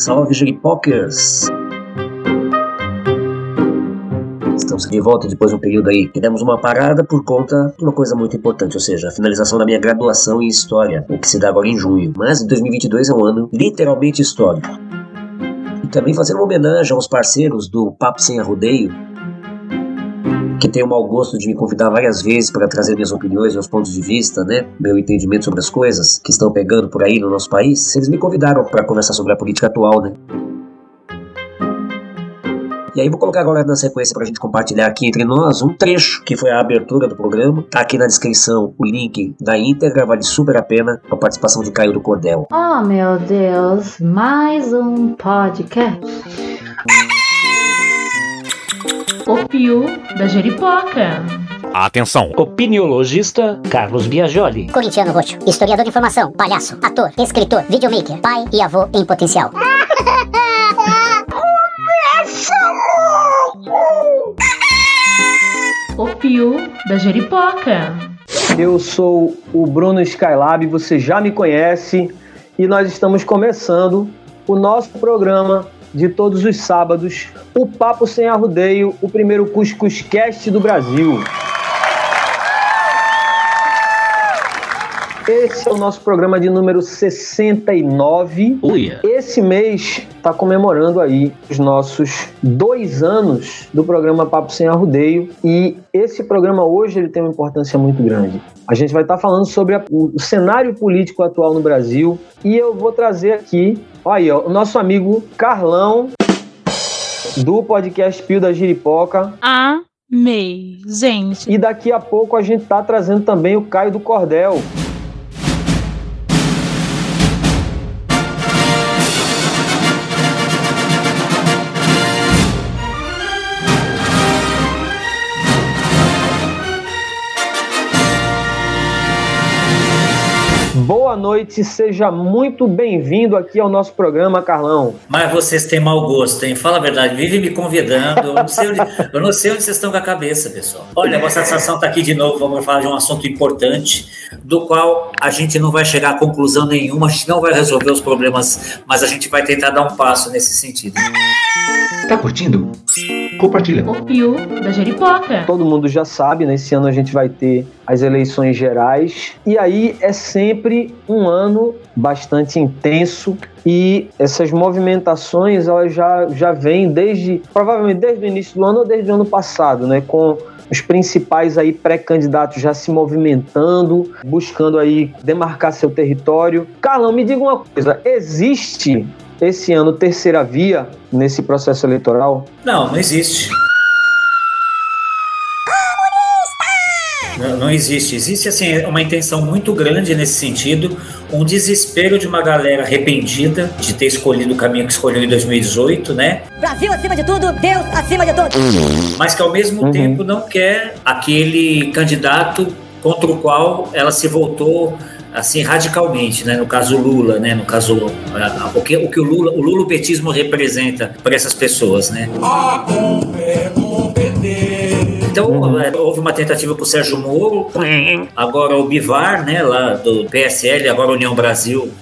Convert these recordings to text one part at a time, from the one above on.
Salve, Juripokers! Estamos de volta depois de um período aí que demos uma parada por conta de uma coisa muito importante, ou seja, a finalização da minha graduação em História, o que se dá agora em junho. Mas 2022 é um ano literalmente histórico. E também fazendo uma homenagem aos parceiros do Papo Sem Arrodeio, que tem o mau gosto de me convidar várias vezes para trazer minhas opiniões, meus pontos de vista, né, meu entendimento sobre as coisas que estão pegando por aí no nosso país, eles me convidaram para conversar sobre a política atual, né. E aí vou colocar agora na sequência para a gente compartilhar aqui entre nós um trecho que foi a abertura do programa. Tá aqui na descrição o link da íntegra, vale super a pena a participação de Caio do Cordel. Oh meu Deus, mais um podcast. O Pio da Jeripoca. Atenção! Opiniologista Carlos Biagioli. Corintiano roxo, historiador de informação, palhaço, ator, escritor, videomaker, pai e avô em potencial. O Pio da Jeripoca. Eu sou o Bruno Skylab, você já me conhece e nós estamos começando o nosso programa de todos os sábados, o Papo Sem Arrudeio, o primeiro Cuscuz Cast do Brasil. Esse é o nosso programa de número 69. Uia. Esse mês está comemorando aí os nossos dois anos do programa Papo Sem Arrudeio e esse programa hoje ele tem uma importância muito grande. A gente vai estar falando sobre a, o cenário político atual no Brasil e eu vó trazer aqui, olha aí, ó, o nosso amigo Carlão do podcast Pio da Giripoca. Amei, gente. E daqui a pouco a gente tá trazendo também o Caio do Cordel. Boa noite, seja muito bem-vindo aqui ao nosso programa, Carlão. Mas vocês têm mau gosto, hein? Fala a verdade, vive me convidando. Eu não sei onde, eu não sei onde vocês estão com a cabeça, pessoal. Olha, a satisfação está aqui de novo. Vamos falar de um assunto importante, do qual a gente não vai chegar a conclusão nenhuma, a gente não vai resolver os problemas, mas a gente vai tentar dar um passo nesse sentido. Tá curtindo? Compartilha. O Pio da Jeripoca. Todo mundo já sabe, nesse ano a gente vai ter as eleições gerais e aí é sempre um ano bastante intenso e essas movimentações elas já, já vêm desde provavelmente desde o início do ano ou desde o ano passado, né, com os principais aí pré-candidatos já se movimentando, buscando aí demarcar seu território. Carlão, me diga uma coisa, existe esse ano terceira via nesse processo eleitoral? Não, não existe. Não, não existe. Existe assim uma intenção muito grande nesse sentido, um desespero de uma galera arrependida de ter escolhido o caminho que escolheu em 2018, né? Brasil acima de tudo, Deus acima de todos. Mas que ao mesmo Uhum. tempo não quer aquele candidato contra o qual ela se voltou assim radicalmente, né? No caso Lula, né? No caso o que o que o Lula, o lulopetismo representa para essas pessoas, né? Então, é, houve uma tentativa com o Sérgio Moro, agora o Bivar, né, lá do PSL, agora União Brasil,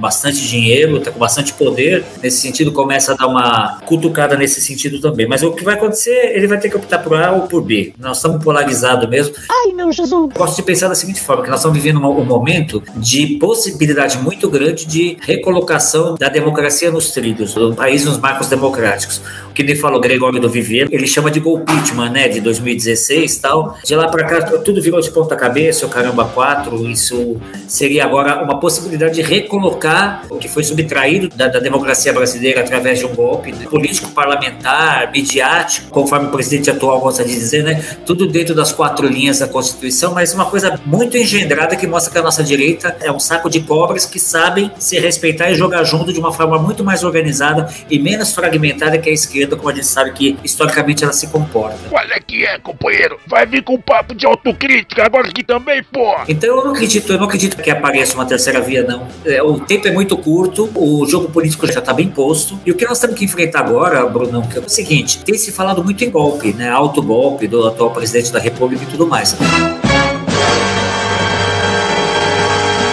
com bastante dinheiro, tá com bastante poder, nesse sentido começa a dar uma cutucada nesse sentido também. Mas o que vai acontecer, ele vai ter que optar por A ou por B. Nós estamos polarizados mesmo. Ai, meu Jesus. Gosto de pensar da seguinte forma, que nós estamos vivendo um momento de possibilidade muito grande de recolocação da democracia nos trilhos, do país nos marcos democráticos. O que ele falou, Gregório do Vivier, ele chama de golpitman, né, de 2016 e tal. De lá para cá, tudo virou de ponta cabeça, o caramba 4, isso seria agora uma possibilidade de recolocar o que foi subtraído da, da democracia brasileira através de um golpe né, político, parlamentar, midiático, conforme o presidente atual gosta de dizer, né, tudo dentro das quatro linhas da Constituição, mas uma coisa muito engendrada que mostra que a nossa direita é um saco de pobres que sabem se respeitar e jogar junto de uma forma muito mais organizada e menos fragmentada que a esquerda, como a gente sabe que historicamente ela se comporta. É que é, companheiro? Vai vir com papo de autocrítica agora aqui também, pô! Então eu não acredito, eu não acredito que apareça uma terceira via, não. É, o tempo é muito curto, o jogo político já está bem posto. E o que nós temos que enfrentar agora, Brunão, que é o seguinte: tem se falado muito em golpe, né? Alto golpe do atual presidente da República e tudo mais.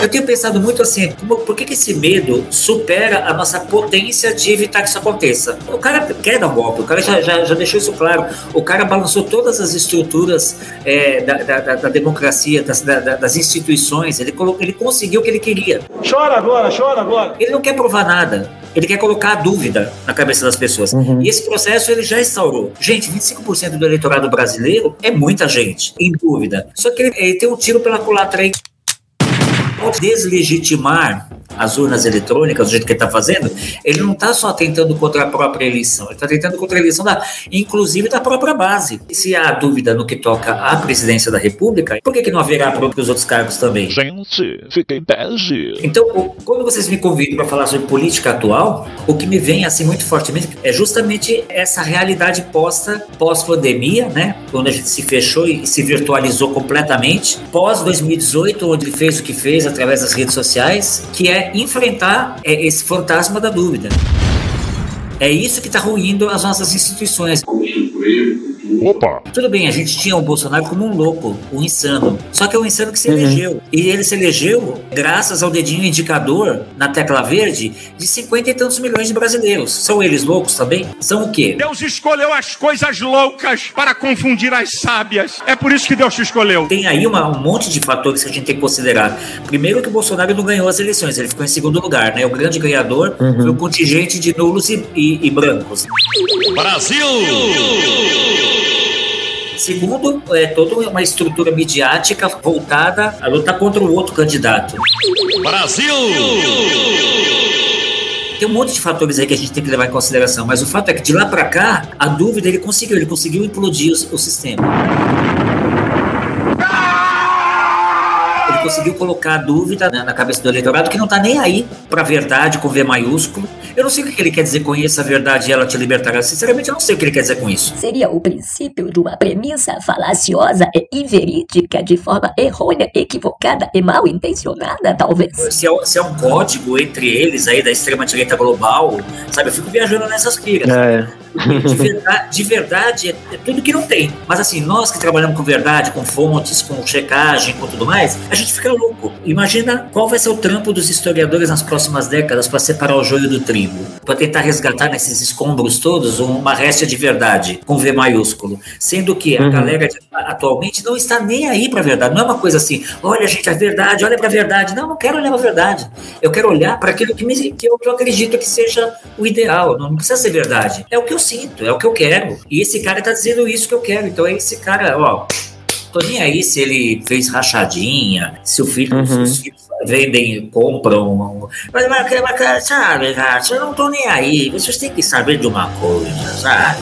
Eu tenho pensado muito assim, como- por que, que esse medo supera a nossa potência de evitar que isso aconteça? O cara quer dar um golpe, o cara já, já, já deixou isso claro. O cara balançou todas as estruturas é, da, da, da- da democracia, das, da- da- das instituições, ele, colocou, ele conseguiu o que ele queria. Chora agora, chora agora. Ele não quer provar nada. Ele quer colocar a dúvida na cabeça das pessoas. E esse processo ele já instaurou. Gente, 25% do eleitorado brasileiro é muita gente, em dúvida. Só que ele, ele tem um tiro pela culatra aí. Deslegitimar as urnas eletrônicas, do jeito que ele está fazendo, ele não está só tentando contra a própria eleição, ele está tentando contra a eleição, da, inclusive da própria base. Se há dúvida no que toca à presidência da República, por que, que não haverá para os outros cargos também? Gente, fiquei bege. Então, quando vocês me convidam para falar sobre política atual, o que me vem assim muito fortemente é justamente essa realidade posta pós-pandemia, né? Quando a gente se fechou e se virtualizou completamente, pós 2018, onde ele fez o que fez através das redes sociais, que é enfrentar é, esse fantasma da dúvida. É isso que está ruindo as nossas instituições. Opa, Tudo bem, a gente tinha o Bolsonaro como um louco, um insano. Só que é um insano que se elegeu. E ele se elegeu graças ao dedinho indicador na tecla verde de 50 e tantos milhões de brasileiros. São eles loucos também? São o quê? Deus escolheu as coisas loucas para confundir as sábias. É por isso que Deus te escolheu. Tem aí uma- um monte de fatores que a gente tem que considerar. Primeiro que o Bolsonaro não ganhou as eleições, ele ficou em segundo lugar, né? O grande ganhador foi o contingente de nulos e, e- e brancos. Brasil! Segundo, é toda uma estrutura midiática voltada a lutar contra o outro candidato. Brasil! Tem um monte de fatores aí que a gente tem que levar em consideração, mas o fato é que de lá pra cá, a dúvida ele conseguiu, ele conseguiu implodir o, o sistema. Ele conseguiu colocar a dúvida na, na cabeça do eleitorado que não tá nem aí pra verdade com V maiúsculo. Eu não sei o que ele quer dizer com isso, a verdade e ela te libertará. Sinceramente, eu não sei o que ele quer dizer com isso. Seria o princípio de uma premissa falaciosa e inverídica de forma errônea, equivocada e mal intencionada, talvez. Se é, se é um código entre eles aí da extrema-direita global, sabe? Eu fico viajando nessas piras. É. De verdade, de verdade é, tudo que não tem. Mas assim, nós que trabalhamos com verdade, com fontes, com checagem, com tudo mais, a gente fica louco. Imagina qual vai ser o trampo dos historiadores nas próximas décadas para separar o joio do trigo, para tentar resgatar nesses escombros todos uma réstia de verdade, com V maiúsculo. Sendo que a Uhum. galera de- atualmente não está nem aí para a verdade. Não é uma coisa assim, olha, gente, a verdade, olha para a verdade. Não, eu não quero olhar para a verdade. Eu quero olhar para aquilo que, me, que, eu, que eu acredito que seja o ideal. Não precisa ser verdade. É o que eu sinto, é o que eu quero. E esse cara tá dizendo isso que eu quero. Então é esse cara, ó. Tô nem aí se ele fez rachadinha, se o filho, se os filhos vendem, compram. Mas, mas, mas, sabe, cara, eu não tô nem aí. Vocês têm que saber de uma coisa, sabe?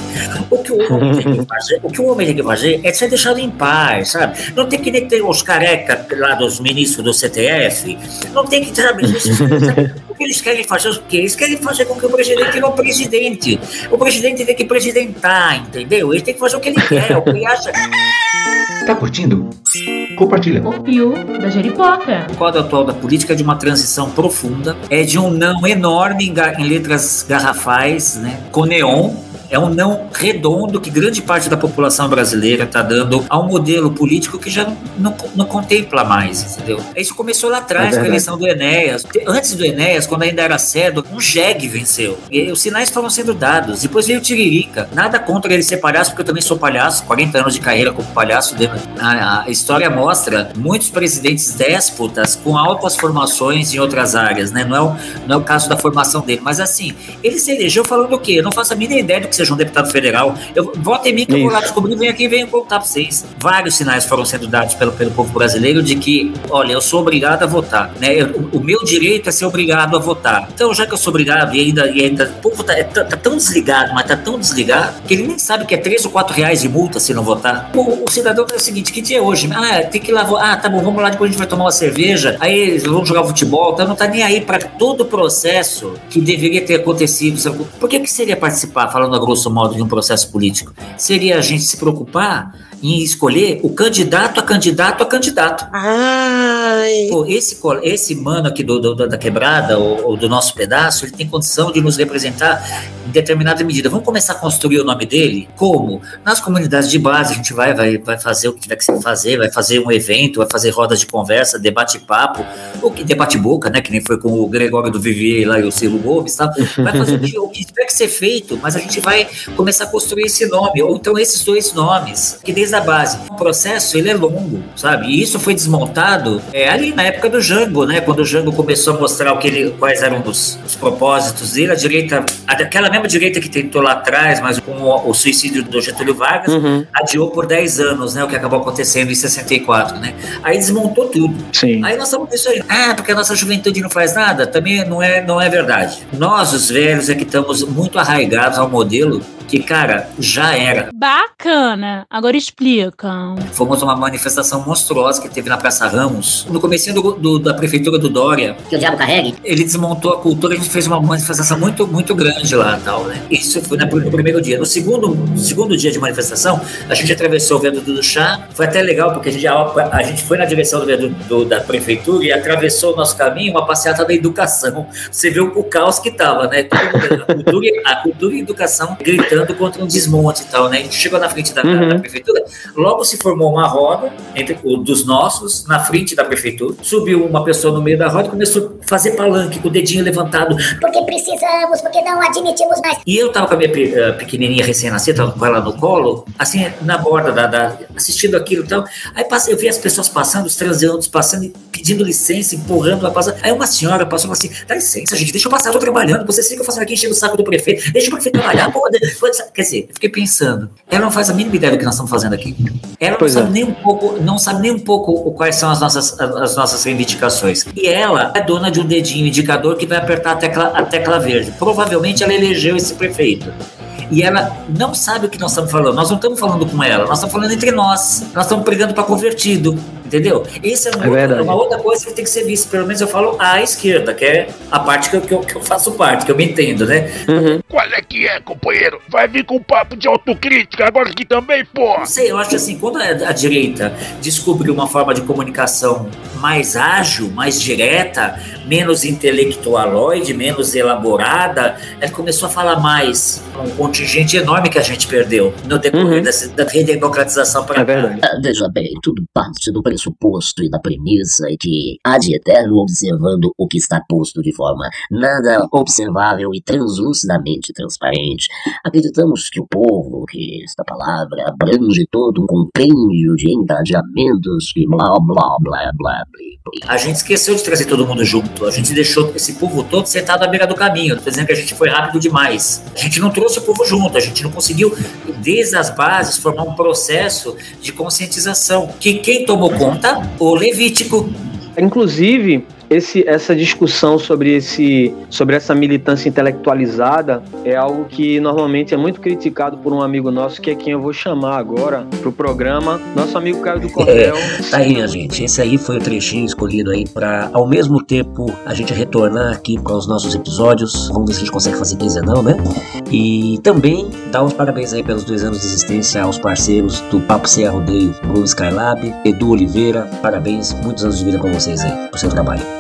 O que o homem tem que fazer, o que o homem tem que fazer é ser deixado em paz, sabe? Não tem que nem ter os careca lá dos ministros do CTF. Não tem que, sabe? sabe? O que eles querem fazer o quê? Eles querem fazer com que o presidente não presidente. O presidente tem que presidentar, entendeu? Ele tem que fazer o que ele quer, o que ele acha. Tá curtindo? Compartilha. O Pio da Jeripoca. O quadro atual da política é de uma transição profunda, é de um não enorme em, ga- em letras garrafais, né, com neon. É um não redondo que grande parte da população brasileira está dando a um modelo político que já não, não, contempla mais, entendeu? Isso começou lá atrás, com a eleição do Enéas. Antes do Enéas, quando ainda era cedo, um jegue venceu. E os sinais foram sendo dados. Depois veio o Tiririca. Nada contra ele ser palhaço, porque eu também sou palhaço, 40 anos de carreira como palhaço. A, a história mostra muitos presidentes déspotas com altas formações em outras áreas, né? Não é, o, não é o caso da formação dele. Mas assim, ele se elegeu falando o quê? Eu não faço a mínima ideia do que seja um deputado federal. Eu, vota em mim que eu vou lá Isso. descobrir, venho aqui e venho contar pra vocês. Vários sinais foram sendo dados pelo, pelo povo brasileiro de que, olha, eu sou obrigado a votar, né? Eu- o, meu direito é ser obrigado a votar. Então, já que eu sou obrigado e ainda, e ainda o povo tá, é t- tá tão desligado, mas tá tão desligado, que ele nem sabe que é 3 ou 4 reais de multa se não votar. O, o cidadão é o seguinte, que dia é hoje? Ah, tem que ir lá, ah, tá bom, vamos lá, depois a gente vai tomar uma cerveja, aí vamos jogar futebol, então não tá nem aí para todo o processo que deveria ter acontecido. sabe? Por que que seria participar, falando a grosso modo, de um processo político? Seria a gente se preocupar em escolher o candidato a candidato a candidato. Ai. Pô, esse, esse mano aqui do, do- da quebrada, ou, ou do nosso pedaço, ele tem condição de nos representar em determinada medida. Vamos começar a construir o nome dele? Como? Nas comunidades de base, a gente vai, vai, vai fazer o que tiver que fazer, vai fazer um evento, vai fazer rodas de conversa, debate-papo, ou que debate-boca, né? Que nem foi com o Gregório do Vivier lá e o Ciro Gomes, tá? Vai fazer o que, tiver que ser feito, mas a gente vai começar a construir esse nome, ou então esses dois nomes, que desde a base. O processo, ele é longo, sabe? E isso foi desmontado é, ali na época do Jango, né? Quando o Jango começou a mostrar o que ele, quais eram os, os propósitos dele, a direita, aquela mesma direita que tentou lá atrás, mas com o, o suicídio do Getúlio Vargas, Uhum. adiou por 10 anos, né? O que acabou acontecendo em 64, né? Aí desmontou tudo. Sim. Aí nós estamos nisso aí. Ah, porque a nossa juventude não faz nada? Também não é, não é verdade. Nós, os velhos, é que estamos muito arraigados ao modelo que, cara, já era. Bacana. Agora explica. Fomos uma manifestação monstruosa que teve na Praça Ramos, no comecinho do, do- da prefeitura do Dória. Que o diabo carregue. Ele desmontou a cultura, a gente fez uma manifestação muito, muito grande lá tal, né? Isso foi no primeiro dia. No segundo, no segundo dia de manifestação, a gente atravessou o viaduto do chá. Foi até legal, porque a gente, a, a gente foi na direção do viaduto do- da prefeitura e atravessou o nosso caminho uma passeata da educação. Você viu o caos que tava, né? A cultura, e- a cultura e a educação gritando contra um desmonte e tal, né? A gente chegou na frente da, Uhum. da prefeitura, logo se formou uma roda entre o dos nossos, na frente da prefeitura. Subiu uma pessoa no meio da roda e começou a fazer palanque com o dedinho levantado. Porque precisamos, porque não admitimos mais. E eu tava com a minha eh, pequenininha recém-nascida, tava com ela no colo, assim, na borda da, da- assistindo aquilo e tal. Aí passei, eu vi as pessoas passando, os transeuntes passando, e pedindo licença, empurrando a passar. Aí uma senhora passou e falou assim: dá licença, gente, deixa eu passar, eu tô trabalhando, vocês ficam fazendo aqui enchendo o saco do prefeito, deixa o prefeito trabalhar, pô. Pô, Quer dizer, eu fiquei pensando, ela não faz a mínima ideia do que nós estamos fazendo aqui. Ela não Pois sabe é. nem um pouco, não sabe nem um pouco o- quais são as nossas, as, as nossas reivindicações. E ela é dona de um dedinho indicador que vai apertar a tecla, a tecla verde. Provavelmente ela elegeu esse prefeito. E ela não sabe o que nós estamos falando. Nós não estamos falando com ela, nós estamos falando entre nós. Nós estamos brigando para convertido. Entendeu? Isso é, um É outro- uma outra coisa que tem que ser vista. Pelo menos eu falo à esquerda, que é a parte que eu, que eu, que eu faço parte, que eu me entendo, né? Qual é que é, companheiro? Vai vir com papo de autocrítica agora aqui também, pô! Não sei, eu acho que assim, quando a, a direita descobriu uma forma de comunicação mais ágil, mais direta, menos intelectualoide, menos elaborada, ela começou a falar mais. Um contingente enorme que a gente perdeu no decorrer dessa, da redemocratização para É verdade. Ah, Veja bem, tudo parte do pressuposto e da premissa que há de eterno observando o que está posto de forma nada observável e translucidamente transparente. Acreditamos que o povo, que esta palavra abrange todo um compêndio de engajamentos que blá blá blá blá blá. A gente esqueceu de trazer todo mundo junto. A gente deixou esse povo todo sentado à beira do caminho. Tô dizendo que a gente foi rápido demais. A gente não trouxe o povo junto. A gente não conseguiu, desde as bases, formar um processo de conscientização. Que quem tomou conta? O Levítico. Inclusive, esse, essa discussão sobre, esse, sobre essa militância intelectualizada é algo que normalmente é muito criticado por um amigo nosso, que é quem eu vou chamar agora pro programa, nosso amigo Caio do Cordel. Tá aí, minha gente. Esse aí foi o trechinho escolhido aí pra, ao mesmo tempo, a gente retornar aqui com os nossos episódios. Vamos ver se a gente consegue fazer quinzenal, né? E também dar os parabéns aí pelos dois anos de existência aos parceiros do Papo Sem Rodeio, Bruno Skylab, Edu Oliveira. Parabéns, muitos anos de vida com vocês aí, pro seu trabalho.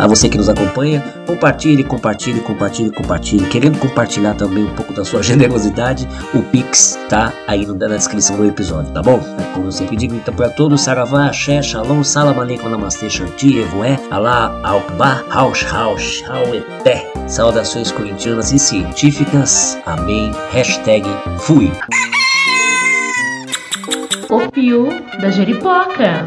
A você que nos acompanha, compartilhe, compartilhe, compartilhe, compartilhe. Querendo compartilhar também um pouco da sua generosidade, o Pix tá aí na descrição do episódio, tá bom? É Como eu sempre digo, então para todos, Saravá, Axé, Shalom, Salam Aleikum, Namastê, Shanti, Evoé, Alá, Alkba, Haush, Haush, Haueté. Saudações corintianas e científicas. Amém. Hashtag fui. O Pio da Jeripoca.